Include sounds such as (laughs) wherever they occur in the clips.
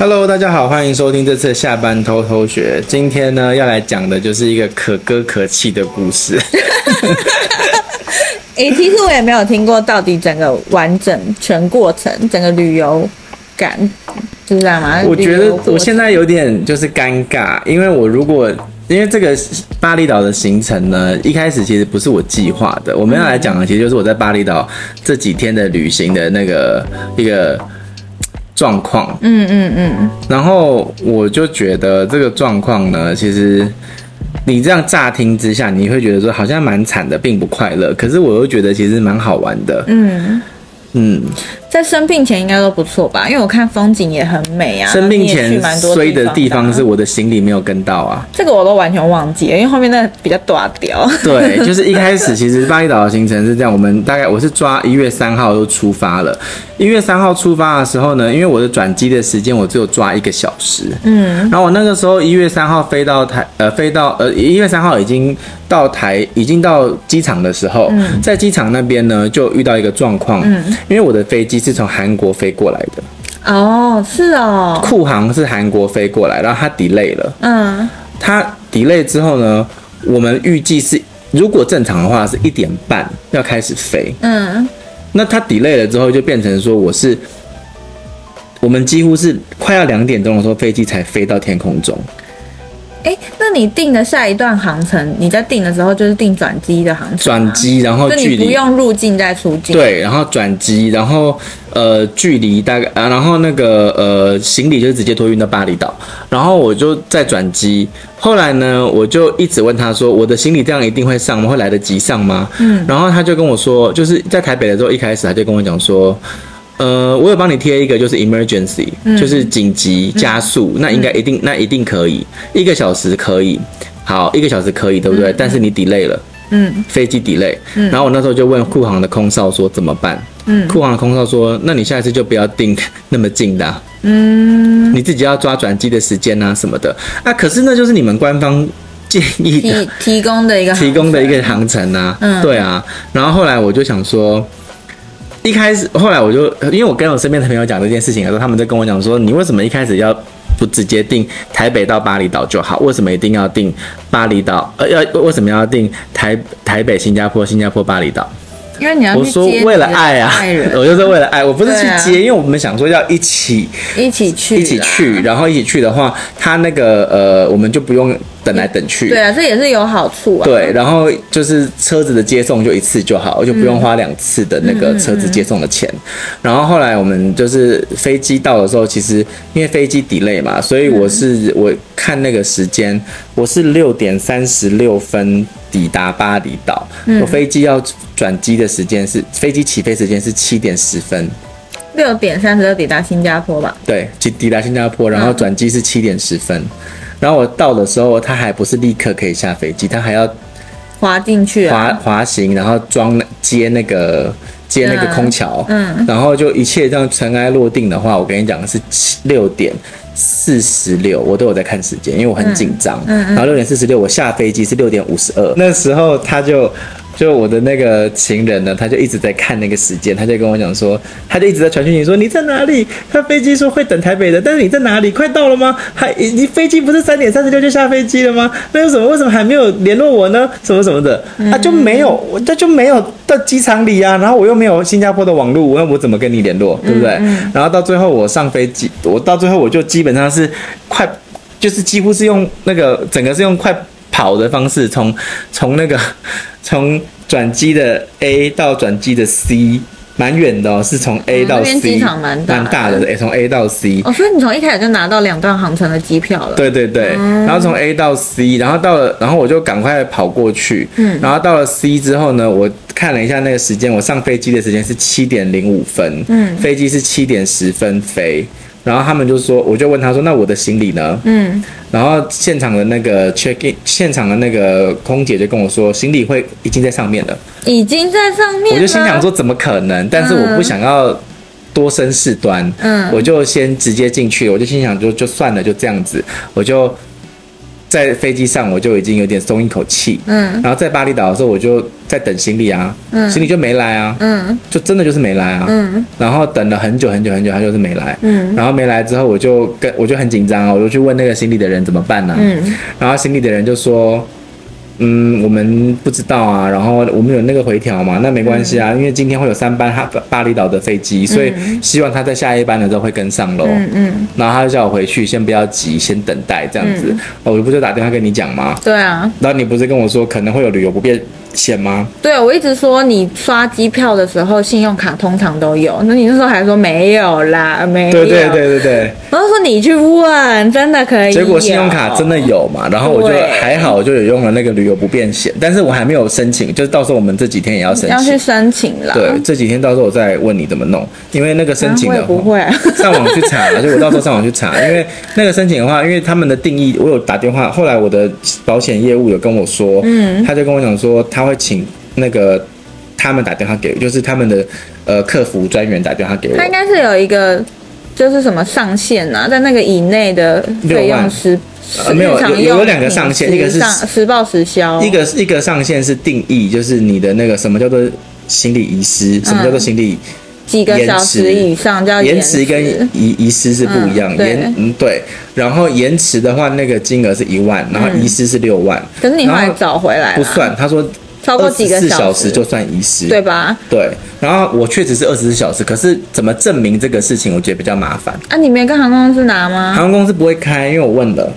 Hello，大家好，欢迎收听这次的下班偷偷学。今天呢，要来讲的就是一个可歌可泣的故事。哎、欸，其实我也没有听过到底整个完整全过程，整个旅游感是这样吗？我觉得我现在有点就是尴尬，因为我如果因为这个巴厘岛的行程呢，一开始其实不是我计划的。我们要来讲的，其实就是我在巴厘岛这几天的旅行的那个一个。状况，嗯嗯嗯，然后我就觉得这个状况呢，其实你这样乍听之下，你会觉得说好像蛮惨的，并不快乐。可是我又觉得其实蛮好玩的，嗯嗯。在生病前应该都不错吧，因为我看风景也很美啊。生病前衰的地方是我的行李没有跟到啊，这个我都完全忘记了，因为后面那比较短调。(laughs) 对，就是一开始其实巴厘岛的行程是这样，我们大概我是抓一月三号就出发了。一月三号出发的时候呢，因为我的转机的时间我只有抓一个小时，嗯，然后我那个时候一月三号飞到台，呃，飞到呃一月三号已经到台，已经到机场的时候，嗯，在机场那边呢就遇到一个状况，嗯，因为我的飞机。是从韩国飞过来的。哦，是哦，酷航是韩国飞过来，然后它 delay 了，嗯，它 delay 之后呢，我们预计是如果正常的话是一点半要开始飞，嗯，那它 delay 了之后就变成说我是，我们几乎是快要两点钟的时候飞机才飞到天空中。哎，那你定的下一段航程，你在定的时候就是定转机的航程。转机，然后距离不用入境再出境。对，然后转机，然后呃，距离大概啊，然后那个呃，行李就直接托运到巴厘岛，然后我就再转机。后来呢，我就一直问他说，我的行李这样一定会上吗？会来得及上吗？嗯，然后他就跟我说，就是在台北的时候，一开始他就跟我讲说。呃，我有帮你贴一个，就是 emergency，、嗯、就是紧急加速，嗯、那应该一定，那一定可以，一个小时可以，好，一个小时可以，对不对？嗯、但是你 delay 了，嗯，飞机 delay，嗯，然后我那时候就问库航的空少说怎么办？嗯，库航的空少说，那你下一次就不要订 (laughs) 那么近的、啊，嗯，你自己要抓转机的时间啊什么的，啊，可是那就是你们官方建议提供的一个提供的一个航程啊，嗯，对啊，然后后来我就想说。一开始，后来我就因为我跟我身边的朋友讲这件事情的时候，他们在跟我讲说，你为什么一开始要不直接订台北到巴厘岛就好？为什么一定要订巴厘岛？呃，要为什么要订台台北、新加坡、新加坡、巴厘岛？因为你要去接，我说为了爱啊，我就是为了爱，我不是去接，因为我们想说要一起一起去，一起去，然后一起去的话，他那个呃，我们就不用等来等去。对啊，这也是有好处啊。对，然后就是车子的接送就一次就好，就不用花两次的那个车子接送的钱。然后后来我们就是飞机到的时候，其实因为飞机 delay 嘛，所以我是我看那个时间，我是六点三十六分。抵达巴厘岛，我飞机要转机的时间是飞机起飞时间是七点十分，六点三十六抵达新加坡吧？对，抵抵达新加坡，然后转机是七点十分，然后我到的时候，他还不是立刻可以下飞机，他还要滑进去，滑滑行，然后装接那个接那个空桥，嗯，然后就一切这样尘埃落定的话，我跟你讲是七六点。四十六，我都有在看时间，因为我很紧张。嗯，然后六点四十六，我下飞机是六点五十二，那时候他就。就我的那个情人呢，他就一直在看那个时间，他就跟我讲说，他就一直在传讯息说，你在哪里？他飞机说会等台北的，但是你在哪里？快到了吗？还你飞机不是三点三十六就下飞机了吗？那有什么？为什么还没有联络我呢？什么什么的，他就没有，他就没有到机场里啊。然后我又没有新加坡的网络，那我怎么跟你联络？对不对？然后到最后我上飞机，我到最后我就基本上是快，就是几乎是用那个整个是用快。跑的方式，从从那个 (laughs) 从转机的 A 到转机的 C，蛮远的哦，是从 A 到 C，机场蛮大，蛮大的，诶，从 A 到 C。哦，所以你从一开始就拿到两段航程的机票了。对对对，嗯、然后从 A 到 C，然后到了，然后我就赶快跑过去，嗯，然后到了 C 之后呢，我看了一下那个时间，我上飞机的时间是七点零五分，嗯，飞机是七点十分飞。然后他们就说，我就问他说：“那我的行李呢？”嗯，然后现场的那个 check in，现场的那个空姐就跟我说：“行李会已经在上面了。”已经在上面。我就心想说：“怎么可能？”但是我不想要多生事端，嗯，我就先直接进去。我就心想就：“就算了，就这样子。”我就在飞机上我就已经有点松一口气，嗯，然后在巴厘岛的时候我就在等行李啊，嗯，行李就没来啊，嗯，就真的就是没来啊，嗯，然后等了很久很久很久，他就是没来，嗯，然后没来之后我就跟我就很紧张啊，我就去问那个行李的人怎么办呢？嗯，然后行李的人就说。嗯，我们不知道啊，然后我们有那个回调嘛，那没关系啊，嗯、因为今天会有三班哈巴厘岛的飞机，所以希望他在下一班的时候会跟上喽。嗯嗯，然后他就叫我回去，先不要急，先等待这样子。我不就打电话跟你讲吗？对啊。然后你不是跟我说可能会有旅游不便险吗？对，我一直说你刷机票的时候，信用卡通常都有。那你那时候还说没有啦，没有。对对对对对。然后说你去问，真的可以。结果信用卡真的有嘛？然后我就还好，我就有用了那个旅游不便险，但是我还没有申请，就是到时候我们这几天也要申请。要去申请了。对，这几天到时候我再问你怎么弄，因为那个申请的话，不会 (laughs) 上网去查，就我到时候上网去查，因为那个申请的话，因为他们的定义，我有打电话，后来我的保险业务有跟我说，嗯，他就跟我讲说他会请。那个他们打电话给我，就是他们的呃客服专员打电话给我。他应该是有一个就是什么上限啊，在那个以内的费用是呃没有有有两个上限，一个是实报实销，一个一个上限是定义，就是你的那个什么叫做心理遗失，什么叫做心理几个小时以上叫延迟，跟遗遗失是不一样，延嗯对，然后延迟的话那个金额是一万，然后遗失是六万，可是你后来找回来不算，他说。超过几个小时就算遗失，对吧？对。然后我确实是二十四小时，可是怎么证明这个事情，我觉得比较麻烦。啊，你没跟航空公司拿吗？航空公司不会开，因为我问了，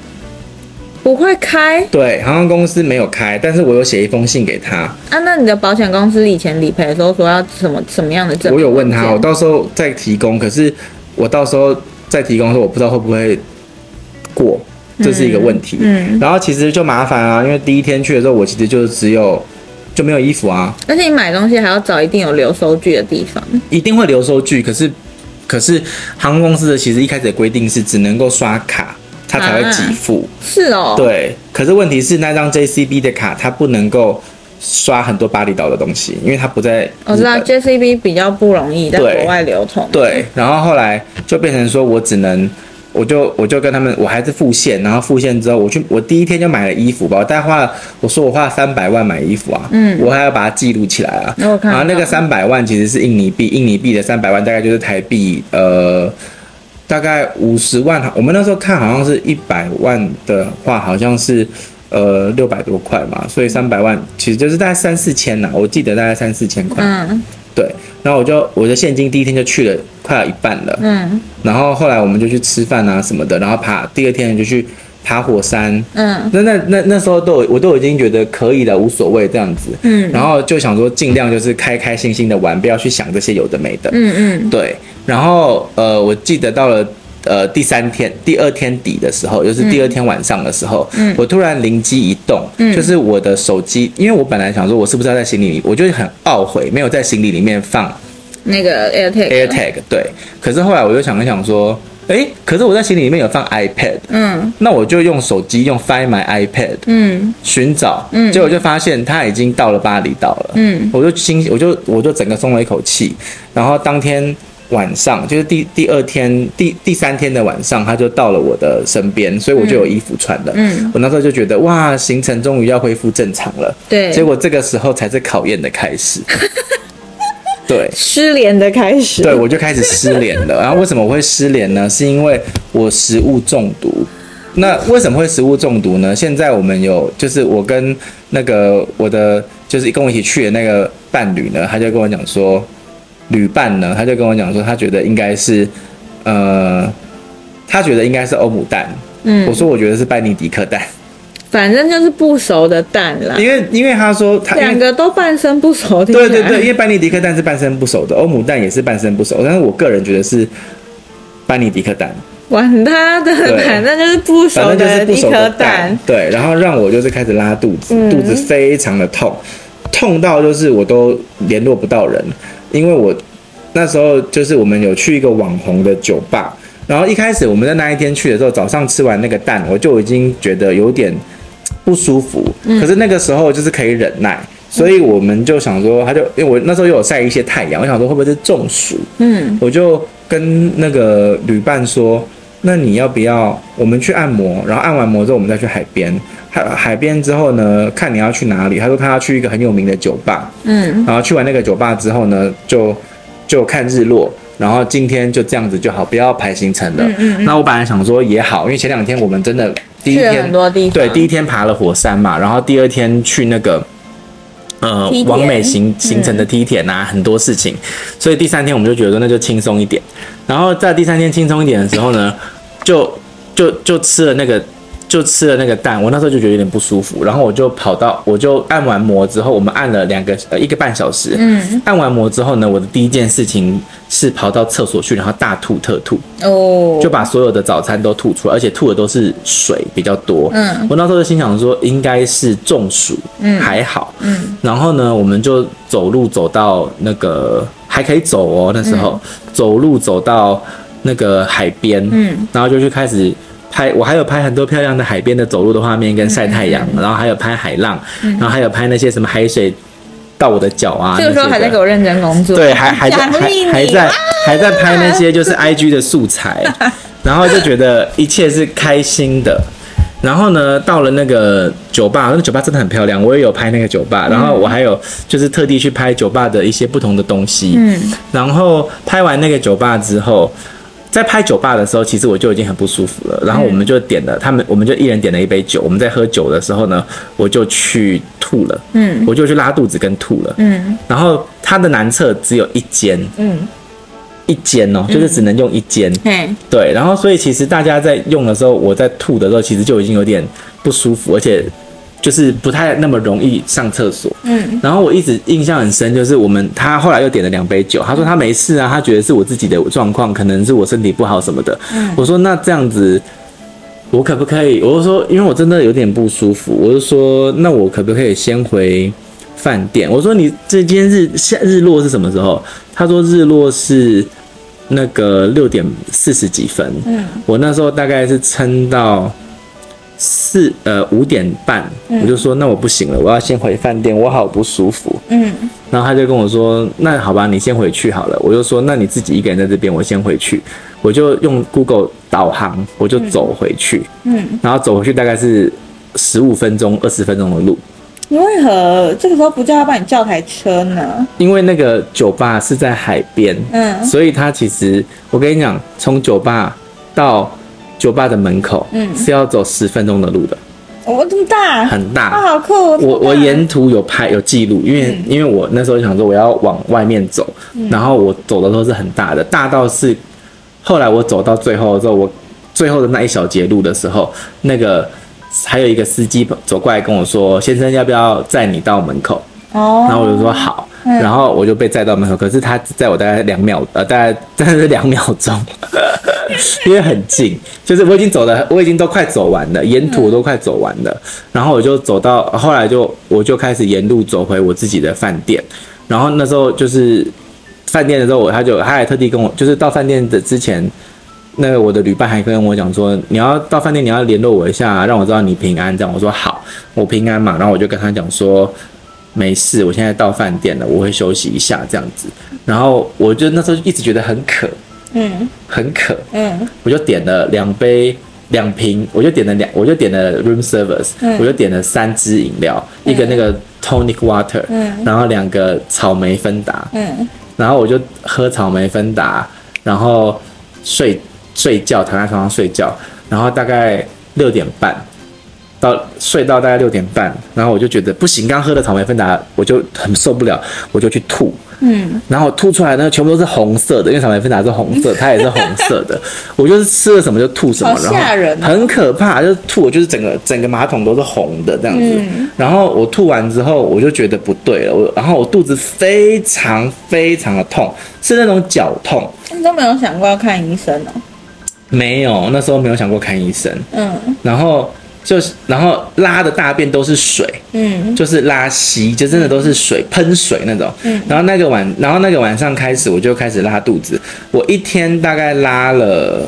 不会开。对，航空公司没有开，但是我有写一封信给他。啊，那你的保险公司以前理赔的时候说要什么什么样的证明？我有问他，我到时候再提供。可是我到时候再提供的时候，我不知道会不会过，这是一个问题。嗯。嗯，然后其实就麻烦啊，因为第一天去的时候，我其实就只有。就没有衣服啊！而且你买东西还要找一定有留收据的地方，一定会留收据。可是，可是航空公司的其实一开始的规定是只能够刷卡，它才会给付。啊、是哦。对。可是问题是那张 JCB 的卡，它不能够刷很多巴厘岛的东西，因为它不在。我知道 JCB 比较不容易在国外流通。对。然后后来就变成说我只能。我就我就跟他们，我还是付现，然后付现之后，我去我第一天就买了衣服吧，我大概花了，我说我花了三百万买衣服啊，嗯，我还要把它记录起来啊，然后那个三百万其实是印尼币，印尼币的三百万大概就是台币，呃，大概五十万，我们那时候看好像是一百万的话，好像是呃六百多块嘛，所以三百万其实就是大概三四千呐，我记得大概三四千块，嗯。对，然后我就我的现金第一天就去了快要一半了，嗯，然后后来我们就去吃饭啊什么的，然后爬第二天就去爬火山，嗯，那那那那时候都我都已经觉得可以了，无所谓这样子，嗯，然后就想说尽量就是开开心心的玩，不要去想这些有的没的，嗯嗯，对，然后呃我记得到了。呃，第三天、第二天底的时候，就是第二天晚上的时候，嗯，我突然灵机一动，嗯，就是我的手机，因为我本来想说，我是不是要在行李里，我就很懊悔，没有在行李里面放那个 AirTag。AirTag 对，可是后来我又想一想说，哎，可是我在行李里面有放 iPad，嗯，那我就用手机用 Find My iPad，嗯，寻找，嗯，结果就发现它已经到了巴厘岛了，嗯，我就心，我就我就整个松了一口气，然后当天。晚上就是第第二天第第三天的晚上，他就到了我的身边，所以我就有衣服穿了。嗯，我那时候就觉得哇，行程终于要恢复正常了。对，结果这个时候才是考验的开始。(laughs) 对，失联的开始。对，我就开始失联了。然后为什么我会失联呢？是因为我食物中毒。那为什么会食物中毒呢？现在我们有，就是我跟那个我的就是跟我一起去的那个伴侣呢，他就跟我讲说。旅伴呢，他就跟我讲说，他觉得应该是，呃，他觉得应该是欧姆蛋。嗯，我说我觉得是班尼迪克蛋，反正就是不熟的蛋啦。因为因为他说他两个都半生不熟。对对对，因为班尼迪克蛋是半生不熟的，欧姆蛋也是半生不熟，但是我个人觉得是班尼迪克蛋。管他的，反正就是不熟的一颗蛋。对，然后让我就是开始拉肚子，肚子非常的痛，痛到就是我都联络不到人。因为我那时候就是我们有去一个网红的酒吧，然后一开始我们在那一天去的时候，早上吃完那个蛋，我就已经觉得有点不舒服。可是那个时候就是可以忍耐，所以我们就想说，他就因为我那时候又有晒一些太阳，我想说会不会是中暑？嗯，我就跟那个旅伴说，那你要不要我们去按摩？然后按完摩之后，我们再去海边。海海边之后呢，看你要去哪里。他说他要去一个很有名的酒吧，嗯，然后去完那个酒吧之后呢，就就看日落。然后今天就这样子就好，不要排行程了。嗯嗯，那我本来想说也好，因为前两天我们真的第一天对第一天爬了火山嘛，然后第二天去那个呃完美行行程的梯田啊，很多事情，所以第三天我们就觉得那就轻松一点。然后在第三天轻松一点的时候呢，就就就吃了那个。就吃了那个蛋，我那时候就觉得有点不舒服，然后我就跑到，我就按完摩之后，我们按了两个呃一个半小时，嗯，按完摩之后呢，我的第一件事情是跑到厕所去，然后大吐特吐，哦，就把所有的早餐都吐出来，而且吐的都是水比较多，嗯，我那时候就心想说应该是中暑，嗯，还好，嗯，然后呢，我们就走路走到那个还可以走哦，那时候、嗯、走路走到那个海边，嗯，然后就去开始。拍我还有拍很多漂亮的海边的走路的画面跟晒太阳，然后还有拍海浪，然后还有拍那些什么海水到我的脚啊。这个时候还在给我认真工作。对，还还在 (laughs) 还还在还在拍那些就是 IG 的素材，(laughs) 然后就觉得一切是开心的。然后呢，到了那个酒吧，那个酒吧真的很漂亮，我也有拍那个酒吧。然后我还有就是特地去拍酒吧的一些不同的东西。嗯。然后拍完那个酒吧之后。在拍酒吧的时候，其实我就已经很不舒服了。然后我们就点了，他们我们就一人点了一杯酒。我们在喝酒的时候呢，我就去吐了，嗯，我就去拉肚子跟吐了，嗯。然后它的男厕只有一间，嗯，一间哦，就是只能用一间，嗯，对。然后所以其实大家在用的时候，我在吐的时候，其实就已经有点不舒服，而且。就是不太那么容易上厕所，嗯，然后我一直印象很深，就是我们他后来又点了两杯酒，他说他没事啊，他觉得是我自己的状况，可能是我身体不好什么的，嗯，我说那这样子，我可不可以？我就说因为我真的有点不舒服，我就说那我可不可以先回饭店？我说你这今天日下日落是什么时候？他说日落是那个六点四十几分，嗯，我那时候大概是撑到。四呃五点半，我就说那我不行了，我要先回饭店，我好不舒服。嗯，然后他就跟我说，那好吧，你先回去好了。我就说那你自己一个人在这边，我先回去。我就用 Google 导航，我就走回去。嗯，然后走回去大概是十五分钟、二十分钟的路。你为何这个时候不叫他帮你叫台车呢？因为那个酒吧是在海边，嗯，所以他其实我跟你讲，从酒吧到。酒吧的门口，嗯，是要走十分钟的路的。我这么大，很大，好酷！我我沿途有拍有记录，因为因为我那时候想说我要往外面走，然后我走的时候是很大的，大到是后来我走到最后的时候，我最后的那一小节路的时候，那个还有一个司机走过来跟我说：“先生，要不要载你到门口？”哦，然后我就说好。然后我就被载到门口，可是他载我大概两秒，呃，大概真的是两秒钟，(laughs) 因为很近，就是我已经走了，我已经都快走完了，沿途我都快走完了，然后我就走到，后来就我就开始沿路走回我自己的饭店，然后那时候就是饭店的时候，我他就他还特地跟我，就是到饭店的之前，那个我的旅伴还跟我讲说，你要到饭店你要联络我一下，让我知道你平安。这样，我说好，我平安嘛，然后我就跟他讲说。没事，我现在到饭店了，我会休息一下这样子。然后我就那时候一直觉得很渴，嗯，很渴，嗯，我就点了两杯两瓶，我就点了两，我就点了 room service，嗯，我就点了三支饮料，嗯，一个那个 tonic water，嗯，然后两个草莓芬达，嗯，然后我就喝草莓芬达，然后睡睡觉，躺在床上睡觉，然后大概六点半。到睡到大概六点半，然后我就觉得不行，刚喝的草莓芬达我就很受不了，我就去吐，嗯，然后吐出来呢，全部都是红色的，因为草莓芬达是红色，(laughs) 它也是红色的，我就是吃了什么就吐什么，然后很可怕，就是吐，我就是整个整个马桶都是红的这样子，然后我吐完之后，我就觉得不对了，我然后我肚子非常非常的痛，是那种绞痛。你都没有想过要看医生哦？没有，那时候没有想过看医生，嗯，然后。就是，然后拉的大便都是水，嗯，就是拉稀，就真的都是水，喷水那种，嗯，然后那个晚，然后那个晚上开始我就开始拉肚子，我一天大概拉了，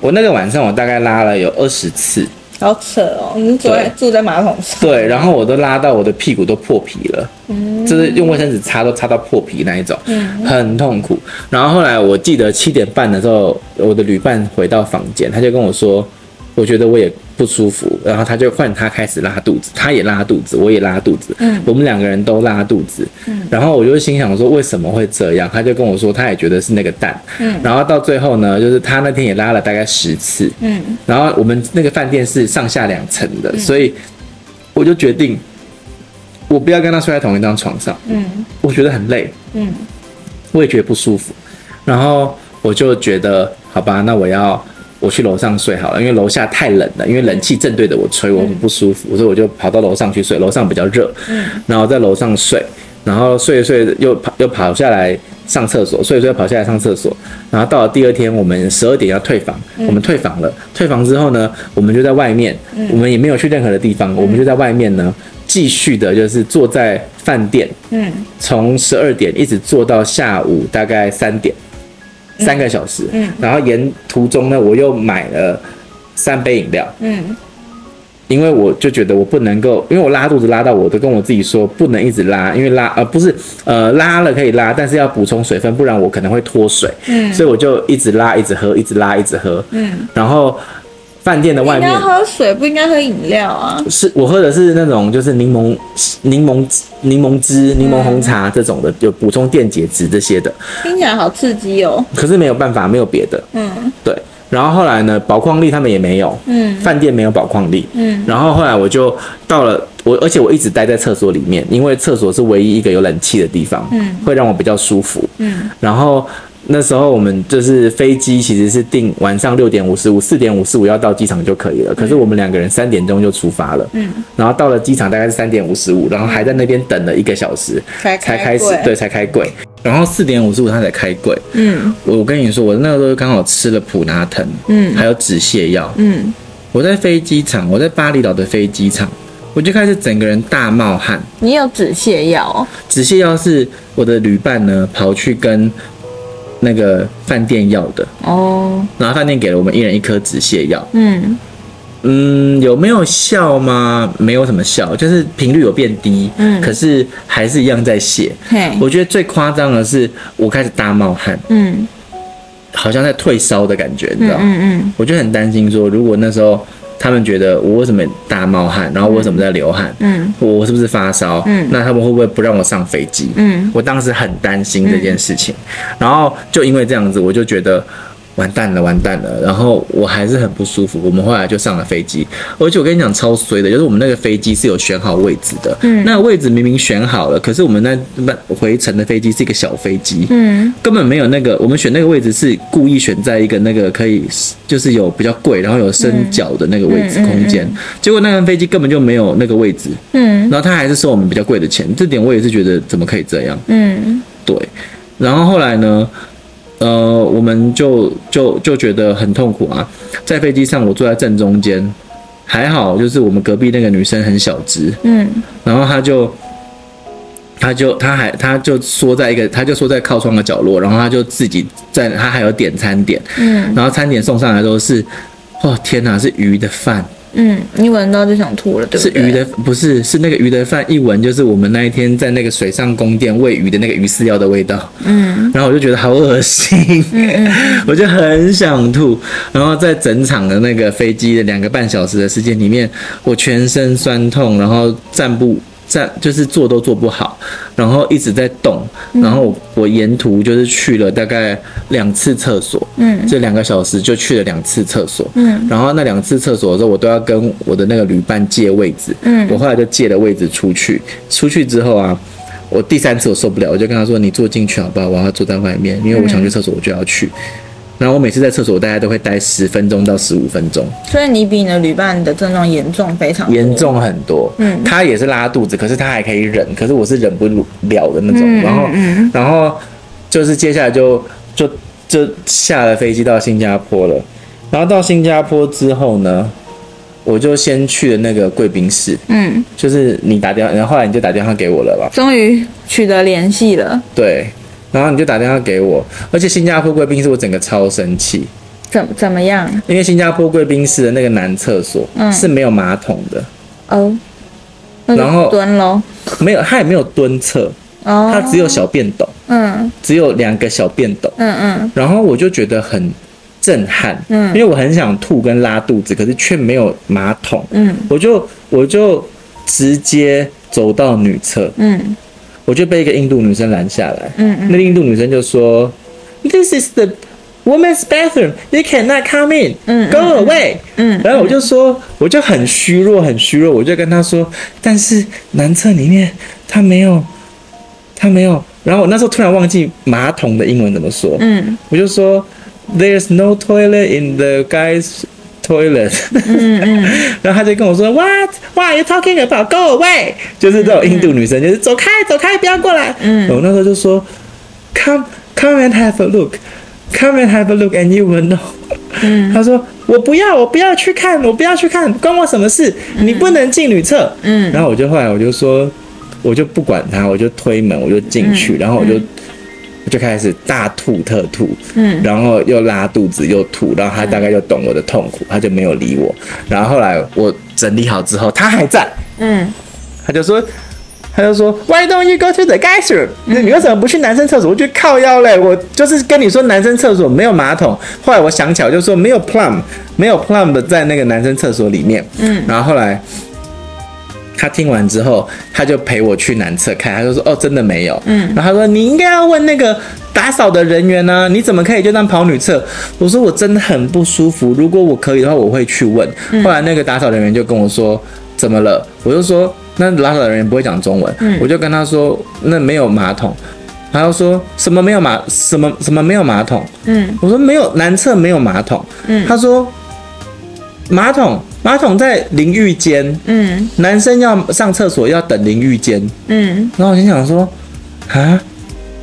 我那个晚上我大概拉了有二十次，好扯哦！你住在住在马桶上，对，然后我都拉到我的屁股都破皮了，嗯，就是用卫生纸擦都擦到破皮那一种，嗯，很痛苦。然后后来我记得七点半的时候，我的旅伴回到房间，他就跟我说。我觉得我也不舒服，然后他就换他开始拉肚子，他也拉肚子，我也拉肚子，嗯，我们两个人都拉肚子，嗯，然后我就心想说为什么会这样？他就跟我说他也觉得是那个蛋，嗯，然后到最后呢，就是他那天也拉了大概十次，嗯，然后我们那个饭店是上下两层的，嗯，所以我就决定我不要跟他睡在同一张床上，嗯，我觉得很累，嗯，我也觉得不舒服，然后我就觉得好吧，那我要。我去楼上睡好了，因为楼下太冷了，因为冷气正对着我吹，我很不舒服，所以我就跑到楼上去睡。楼上比较热，嗯，然后在楼上睡，然后睡一睡又跑又跑下来上厕所，睡一睡又跑下来上厕所，然后到了第二天，我们十二点要退房，我们退房了。退房之后呢，我们就在外面，我们也没有去任何的地方，我们就在外面呢，继续的就是坐在饭店，嗯，从十二点一直坐到下午大概三点。三个小时，嗯，然后沿途中呢，我又买了三杯饮料，嗯，因为我就觉得我不能够，因为我拉肚子拉到我都跟我自己说不能一直拉，因为拉呃不是呃拉了可以拉，但是要补充水分，不然我可能会脱水，嗯，所以我就一直拉一直喝，一直拉一直喝，嗯，然后。饭店的外面，应该喝水，不应该喝饮料啊。是我喝的是那种，就是柠檬、柠檬、柠檬汁、柠檬红茶这种的，就补充电解质这些的。听起来好刺激哦。可是没有办法，没有别的。嗯，对。然后后来呢，宝矿力他们也没有。嗯。饭店没有宝矿力。嗯。然后后来我就到了我，而且我一直待在厕所里面，因为厕所是唯一一个有冷气的地方。嗯。会让我比较舒服。嗯。然后。那时候我们就是飞机，其实是定晚上六点五十五，四点五十五要到机场就可以了。可是我们两个人三点钟就出发了，嗯，然后到了机场大概是三点五十五，然后还在那边等了一个小时才才开始，对，才开柜。然后四点五十五他才开柜，嗯，我跟你说，我那个时候刚好吃了普拿疼，嗯，还有止泻药，嗯，我在飞机场，我在巴厘岛的飞机场，我就开始整个人大冒汗。你有止泻药？止泻药是我的旅伴呢跑去跟。那个饭店要的哦，然后饭店给了我们一人一颗止泻药。嗯嗯，有没有效吗？没有什么效，就是频率有变低。嗯，可是还是一样在泻。嘿，我觉得最夸张的是我开始大冒汗。嗯，好像在退烧的感觉，你知道吗？嗯嗯，我就很担心说，如果那时候。他们觉得我为什么大冒汗，然后为什么在流汗？嗯，我是不是发烧？嗯，那他们会不会不让我上飞机？嗯，我当时很担心这件事情，然后就因为这样子，我就觉得。完蛋了，完蛋了！然后我还是很不舒服。我们后来就上了飞机，而且我跟你讲超衰的，就是我们那个飞机是有选好位置的。嗯，那位置明明选好了，可是我们那那回程的飞机是一个小飞机，嗯，根本没有那个我们选那个位置是故意选在一个那个可以就是有比较贵，然后有伸脚的那个位置空间。结果那个飞机根本就没有那个位置，嗯，然后他还是收我们比较贵的钱，这点我也是觉得怎么可以这样？嗯，对。然后后来呢？呃，我们就就就觉得很痛苦啊，在飞机上我坐在正中间，还好就是我们隔壁那个女生很小只，嗯，然后她就，她就她还她就缩在一个，她就缩在靠窗的角落，然后她就自己在，她还有点餐点，嗯，然后餐点送上来都是，哦天哪，是鱼的饭。嗯，一闻到就想吐了，对不对？是鱼的，不是，是那个鱼的饭，一闻就是我们那一天在那个水上宫殿喂鱼的那个鱼饲料的味道。嗯，然后我就觉得好恶心，嗯，(laughs) 我就很想吐。然后在整场的那个飞机的两个半小时的时间里面，我全身酸痛，然后站不。站就是坐都坐不好，然后一直在动，然后我沿途就是去了大概两次厕所，嗯，这两个小时就去了两次厕所，嗯，然后那两次厕所的时候，我都要跟我的那个旅伴借位置，嗯，我后来就借了位置出去，出去之后啊，我第三次我受不了，我就跟他说：“你坐进去好不好？我要坐在外面，因为我想去厕所，我就要去。”然后我每次在厕所，大概都会待十分钟到十五分钟。所以你比你的旅伴的症状严重非常严重很多。嗯，他也是拉肚子，可是他还可以忍，可是我是忍不了的那种。嗯、然后，嗯、然后就是接下来就就就下了飞机到新加坡了。然后到新加坡之后呢，我就先去了那个贵宾室。嗯，就是你打电话，然后后来你就打电话给我了吧？终于取得联系了。对。然后你就打电话给我，而且新加坡贵宾室我整个超生气，怎怎么样？因为新加坡贵宾室的那个男厕所是没有马桶的。哦，然后蹲喽，没有，它也没有蹲厕，它只有小便斗，嗯，只有两个小便斗，嗯嗯，然后我就觉得很震撼，嗯，因为我很想吐跟拉肚子，可是却没有马桶，嗯，我就我就直接走到女厕，嗯，我就被一个印度女生拦下来，嗯嗯，那个印度女生就说，This is the woman's bathroom, you cannot come in. Go away. 嗯，然后我就说，我就很虚弱，很虚弱，我就跟她说，但是男厕里面他没有，他没有。然后我那时候突然忘记马桶的英文怎么说，嗯，我就说，There's no toilet in the guys' toilet. 嗯嗯，然后他就跟我说，What? What are you talking about? Go away. 就是这种印度女生，就是走开，走开，不要过来。嗯，我那时候就说，Come, come and have a look. Come and have a look, and you will know。嗯，他说我不要，我不要去看，我不要去看，关我什么事？你不能进女厕。嗯，然后我就后来我就说，我就不管他，我就推门，我就进去，然后我就我就开始大吐特吐，嗯，然后又拉肚子又吐，然后他大概就懂我的痛苦，他就没有理我。然后后来我整理好之后，他还在，嗯，他就说。他就说，Why don't you go to the guys' room？那你为什么不去男生厕所？我就靠腰嘞，我就是跟你说男生厕所没有马桶。后来我想起来，我就说没有 plum，没有 plum 的在那个男生厕所里面。嗯，然后后来他听完之后，他就陪我去男厕看，他就说哦，真的没有。嗯，然后他说你应该要问那个打扫的人员呢，你怎么可以就这样跑女厕？我说我真的很不舒服，如果我可以的话，我会去问。后来那个打扫人员就跟我说怎么了？我就说。那打扫人员不会讲中文，嗯、我就跟他说，那没有马桶，他又说什么没有马什么什么没有马桶，嗯，我说没有男厕没有马桶，嗯，他说马桶马桶在淋浴间，嗯，男生要上厕所要等淋浴间，嗯，然后我心想说，啊，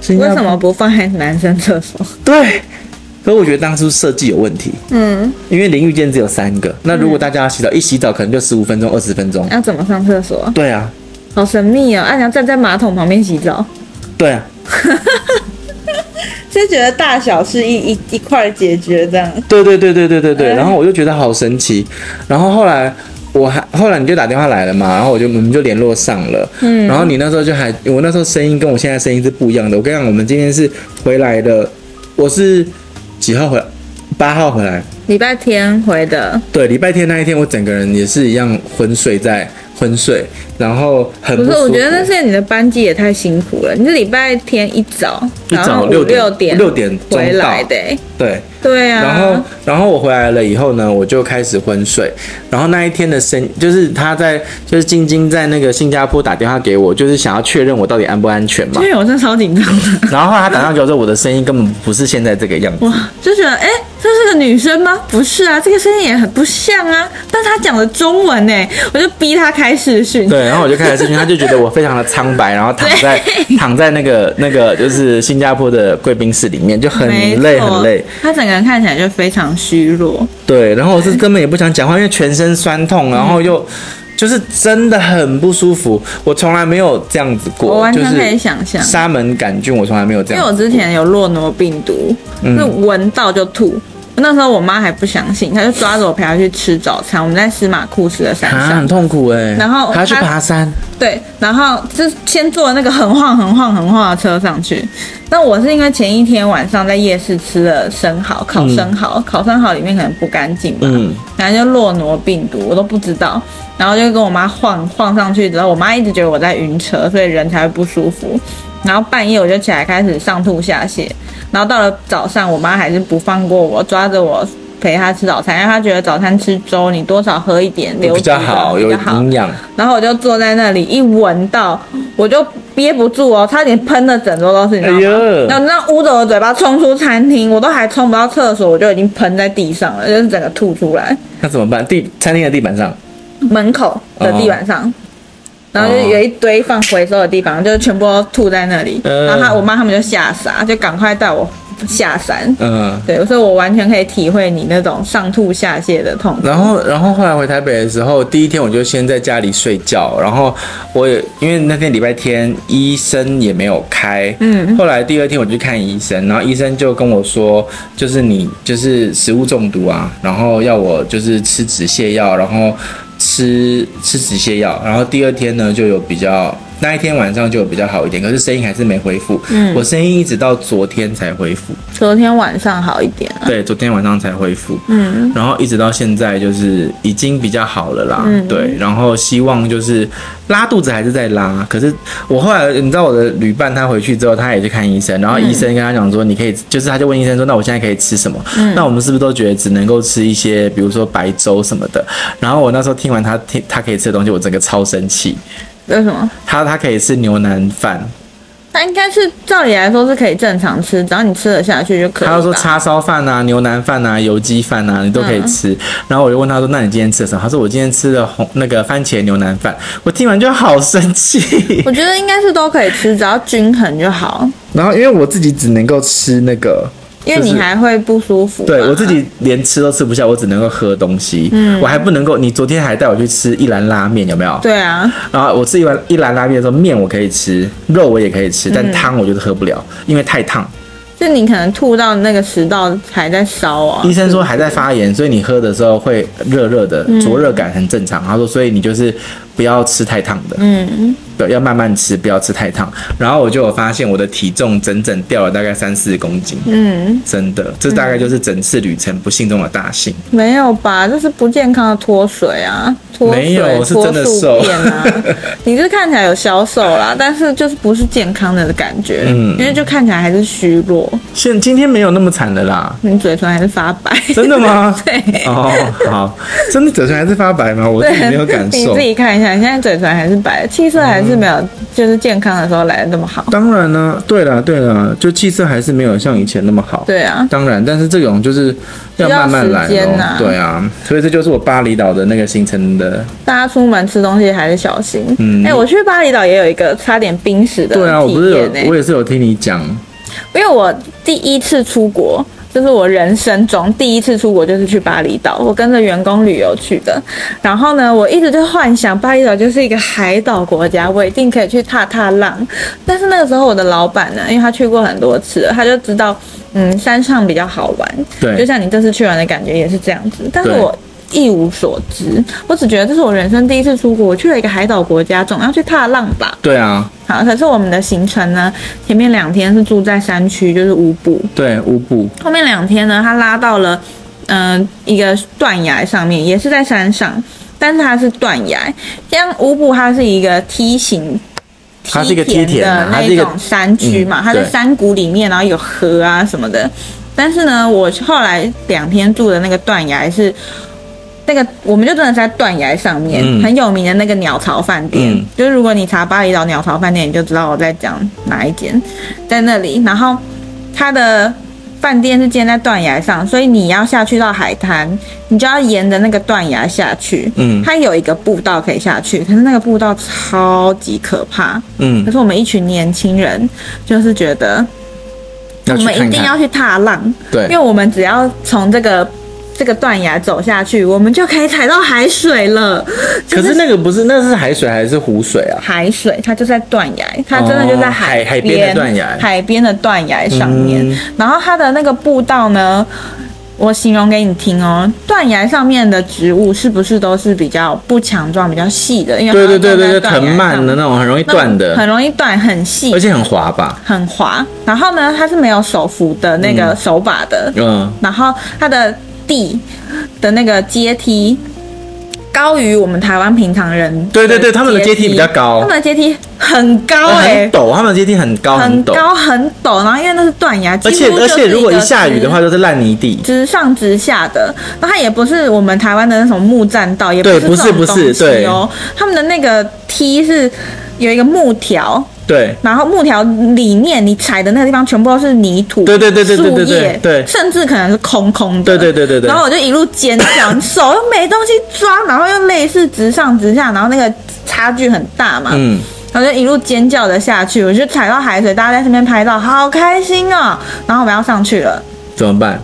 为什么不放在男生厕所？(laughs) 对。可是我觉得当初设计有问题，嗯，因为淋浴间只有三个，那如果大家要洗澡，一洗澡可能就十五分钟、二十分钟，要怎么上厕所？对啊，好神秘哦！啊，你要站在马桶旁边洗澡？对啊，(laughs) 就觉得大小是一一一块解决这样。对对对对对对对，然后我就觉得好神奇，然后后来我还后来你就打电话来了嘛，然后我就我们就联络上了，嗯，然后你那时候就还我那时候声音跟我现在声音是不一样的，我跟你讲，我们今天是回来的，我是。几号回来？八号回来。礼拜天回的。对，礼拜天那一天，我整个人也是一样昏睡在昏睡，然后很不，不是，我觉得那是你的班机也太辛苦了。你是礼拜天一早，一早六点六点六点回来的，欸。对。对啊，然后然后我回来了以后呢，我就开始昏睡。然后那一天的声，就是他在，就是晶晶在那个新加坡打电话给我，就是想要确认我到底安不安全嘛。对，我真的超紧张的。然后后来他打电话给我说，我的声音根本不是现在这个样子。哇，就觉得哎，这是个女生吗？不是啊，这个声音也很不像啊。但他讲的中文呢，我就逼他开视讯。对，然后我就开始视讯，(laughs) 他就觉得我非常的苍白，然后躺在躺在那个那个就是新加坡的贵宾室里面，就很累很累。他整个。人看起来就非常虚弱，对，然后我是根本也不想讲话，因为全身酸痛，然后又就是真的很不舒服。我从来没有这样子过，我完全可以想象。沙门杆菌，我从来没有这样，因为我之前有诺诺病毒，是闻到就吐。那时候我妈还不相信，她就抓着我陪她去吃早餐。我们在司马库斯的山上，很痛苦哎。然后还要去爬山，对，然后就先坐那个很晃、很晃、很晃的车上去。那我是因为前一天晚上在夜市吃了生蚝，烤生蚝，嗯、烤生蚝里面可能不干净吧，嗯，然后就诺罗病毒，我都不知道。然后就跟我妈晃晃上去之后，我妈一直觉得我在晕车，所以人才会不舒服。然后半夜我就起来开始上吐下泻。然后到了早上，我妈还是不放过我，抓着我陪她吃早餐，因为她觉得早餐吃粥，你多少喝一点，流比较好，有营养。然后我就坐在那里，一闻到我就憋不住哦，差点喷的整桌都是，你知道吗？哎、然后那捂着我的嘴巴冲出餐厅，我都还冲不到厕所，我就已经喷在地上了，就是整个吐出来。那怎么办？地餐厅的地板上，门口的地板上。然后就有一堆放回收的地方，就全部都吐在那里。然后他我妈他们就吓傻，就赶快带我。下山，嗯，对，所以我完全可以体会你那种上吐下泻的痛。然后，然后后来回台北的时候，第一天我就先在家里睡觉，然后我也因为那天礼拜天医生也没有开，嗯，后来第二天我去看医生，然后医生就跟我说，就是你就是食物中毒啊，然后要我就是吃止泻药，然后吃吃止泻药，然后第二天呢就有比较。那一天晚上就有比较好一点，可是声音还是没恢复。嗯，我声音一直到昨天才恢复。昨天晚上好一点啊？对，昨天晚上才恢复。嗯，然后一直到现在就是已经比较好了啦。嗯，对，然后希望就是拉肚子还是在拉，可是我后来你知道我的旅伴他回去之后，他也去看医生，然后医生跟他讲说，你可以就是他就问医生说，那我现在可以吃什么？嗯，那我们是不是都觉得只能够吃一些，比如说白粥什么的？然后我那时候听完他听他可以吃的东西，我整个超生气。为什么？他他可以吃牛腩饭，他应该是照理来说是可以正常吃，只要你吃得下去就可以。他说叉烧饭啊、牛腩饭啊、油鸡饭啊，你都可以吃。嗯、然后我就问他说：“那你今天吃的什么？”他说：“我今天吃的红那个番茄牛腩饭。”我听完就好生气。我觉得应该是都可以吃，只要均衡就好。然后因为我自己只能够吃那个。因为你还会不舒服，对，我自己连吃都吃不下，我只能够喝东西。嗯，我还不能够。你昨天还带我去吃一兰拉面，有没有？对啊。然后我吃一碗一兰拉面的时候，面我可以吃，肉我也可以吃，但汤我就是喝不了，因为太烫。就你可能吐到那个食道还在烧啊。医生说还在发炎，所以你喝的时候会热热的，灼热感很正常。他说，所以你就是不要吃太烫的。嗯。对，要慢慢吃，不要吃太烫。然后我就有发现我的体重整整掉了大概三四公斤。嗯，真的，这大概就是整次旅程不幸中的大幸。没有吧？这是不健康的脱水啊，脱水没有，是真的瘦啊。(laughs) 你是看起来有消瘦啦，但是就是不是健康的感觉。嗯，因为就看起来还是虚弱。现今天没有那么惨的啦。你嘴唇还是发白。真的吗？(laughs) 对。哦，好，真的嘴唇还是发白吗？我自己没有感受。你自己看一下，你现在嘴唇还是白，气色还是。是没有，就是健康的时候来的那么好。当然呢，对了对了，就气色还是没有像以前那么好。对啊，当然，但是这种就是要慢慢来哦。对啊，所以这就是我巴厘岛的那个行程的。大家出门吃东西还是小心。嗯，哎、欸，我去巴厘岛也有一个差点濒死的。对啊，我不是有，我也是有听你讲，因为我第一次出国。这是我人生中第一次出国，就是去巴厘岛。我跟着员工旅游去的。然后呢，我一直就幻想巴厘岛就是一个海岛国家，我一定可以去踏踏浪。但是那个时候，我的老板呢，因为他去过很多次，他就知道，嗯，山上比较好玩。对，就像你这次去玩的感觉也是这样子。但是我一无所知，我只觉得这是我人生第一次出国，我去了一个海岛国家，总要去踏浪吧？对啊。好，可是我们的行程呢，前面两天是住在山区，就是乌布。对，乌布。后面两天呢，他拉到了，嗯、呃，一个断崖上面，也是在山上，但是它是断崖。像乌布，它是一个梯形，它是一个梯田的那种山区嘛，它在山谷里面，然后有河啊什么的。但是呢，我后来两天住的那个断崖是。那个我们就真的在断崖上面，嗯、很有名的那个鸟巢饭店，嗯、就是如果你查巴厘岛鸟巢饭店，你就知道我在讲哪一间，在那里。然后它的饭店是建在断崖上，所以你要下去到海滩，你就要沿着那个断崖下去。嗯，它有一个步道可以下去，可是那个步道超级可怕。嗯，可是我们一群年轻人就是觉得，我们一定要去踏浪。对，因为我们只要从这个。这个断崖走下去，我们就可以踩到海水了。就是、可是那个不是，那是海水还是湖水啊？海水，它就在断崖，它真的就在海、哦、海边的断崖，海边的断崖上面。嗯、然后它的那个步道呢，我形容给你听哦。断崖上面的植物是不是都是比较不强壮、比较细的？因为对对对对对，藤蔓的那种，很容易断的，很容易断，很细，而且很滑吧？很滑。然后呢，它是没有手扶的那个手把的。嗯。然后它的。地的那个阶梯高于我们台湾平常人，对对对，他们的阶梯比较高，他们的阶梯很高哎、欸，很陡，他们阶梯很高很陡，高很陡，然后因为那是断崖，而且而且如果一下雨的话，就是烂泥地，直上直下的。那它也不是我们台湾的那种木栈道，也不是这种东西哦。不是不是对，他们的那个梯是有一个木条。对，然后木条里面你踩的那个地方全部都是泥土，对对对对对对树叶，对，甚至可能是空空的，对对对对对。然后我就一路尖叫，手 (laughs) 又没东西抓，然后又类似直上直下，然后那个差距很大嘛，嗯，然后就一路尖叫着下去，我就踩到海水，大家在身边拍照，好开心哦。然后我们要上去了，怎么办？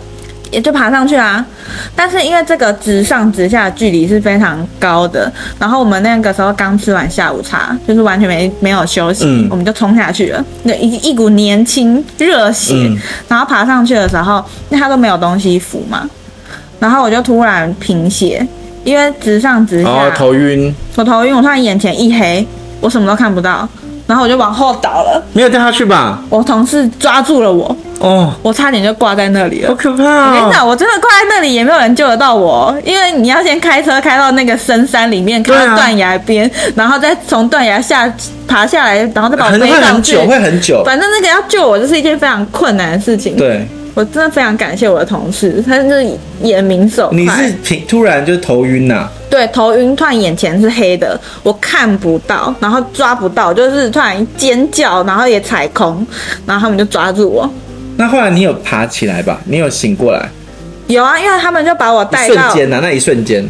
也就爬上去啊，但是因为这个直上直下的距离是非常高的，然后我们那个时候刚吃完下午茶，就是完全没没有休息，嗯、我们就冲下去了，那一一股年轻热血，嗯、然后爬上去的时候，那他都没有东西扶嘛，然后我就突然贫血，因为直上直下，哦、头晕，我头晕，我突然眼前一黑，我什么都看不到，然后我就往后倒了，没有掉下去吧？我同事抓住了我。哦，我差点就挂在那里了，好可怕啊！我跟你讲，我真的挂在那里，也没有人救得到我，因为你要先开车开到那个深山里面，开到断崖边，啊、然后再从断崖下爬下来，然后再把我背上去，会很久，会很久。反正那个要救我，就是一件非常困难的事情。对，我真的非常感谢我的同事，他是眼明手快。你是突突然就头晕呐、啊？对，头晕，突然眼前是黑的，我看不到，然后抓不到，就是突然尖叫，然后也踩空，然后他们就抓住我。那后来你有爬起来吧？你有醒过来？有啊，因为他们就把我带到瞬间啊，那一瞬间，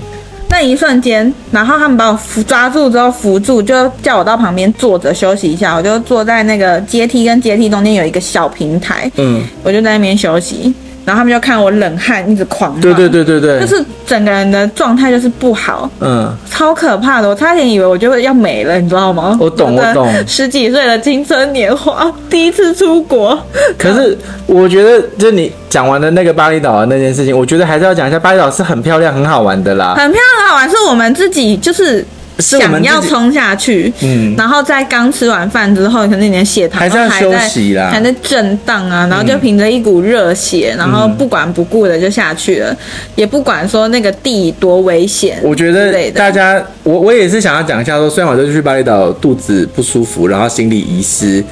那一瞬间，然后他们把我扶抓住之后扶住，就叫我到旁边坐着休息一下。我就坐在那个阶梯跟阶梯中间有一个小平台，嗯，我就在那边休息。然后他们就看我冷汗一直狂冒，对对对对对，就是整个人的状态就是不好，嗯，超可怕的，我差点以为我就会要没了，你知道吗？我懂我懂，十几岁的青春年华，(laughs) 第一次出国。可是我觉得，就你讲完的那个巴厘岛的那件事情，我觉得还是要讲一下，巴厘岛是很漂亮、很好玩的啦，很漂亮、很好玩，是我们自己就是。想要冲下去，嗯，然后在刚吃完饭之后，可能你的血糖还在还在休息啦，还在震荡啊，然后就凭着一股热血，然后不管不顾的就下去了，也不管说那个地多危险。我觉得大家，我我也是想要讲一下说，虽然我就去巴厘岛肚子不舒服，然后行李遗失，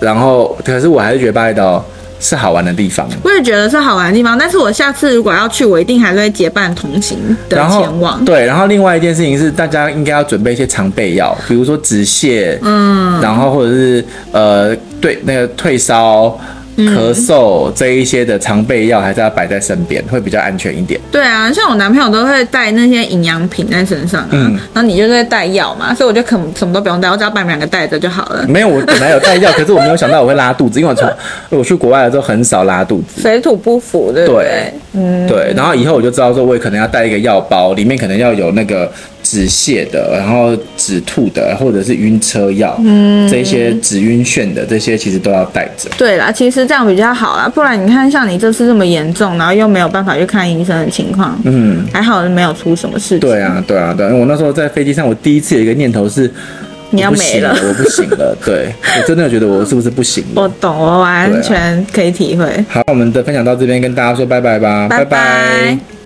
然后可是我还是觉得巴厘岛。是好玩的地方，我也觉得是好玩的地方。但是我下次如果要去，我一定还是会结伴同行的前往。对，然后另外一件事情是，大家应该要准备一些常备药，比如说止泻，嗯，然后或者是呃，对，那个退烧。咳嗽这一些的常备药还是要摆在身边，会比较安全一点。对啊，像我男朋友都会带那些营养品在身上啊，嗯，然后你就是在带药嘛，所以我就可什么都不用带，我只要把你们两个带着就好了。没有，我本来有带药，(laughs) 可是我没有想到我会拉肚子，因为我从我去国外的时候很少拉肚子，水土不服，对不对？对，嗯，对。然后以后我就知道说，我也可能要带一个药包，里面可能要有那个。止泻的，然后止吐的，或者是晕车药，嗯，这些止晕眩的，这些其实都要带着。对啦，其实这样比较好啦，不然你看像你这次这么严重，然后又没有办法去看医生的情况，嗯，还好没有出什么事情。对啊，对啊，对啊，因为我那时候在飞机上，我第一次有一个念头是。你要没了，我不行了。对，我真的觉得我是不是不行了？我懂，我完全可以体会。好，我们的分享到这边，跟大家说拜拜吧，拜拜。拜拜。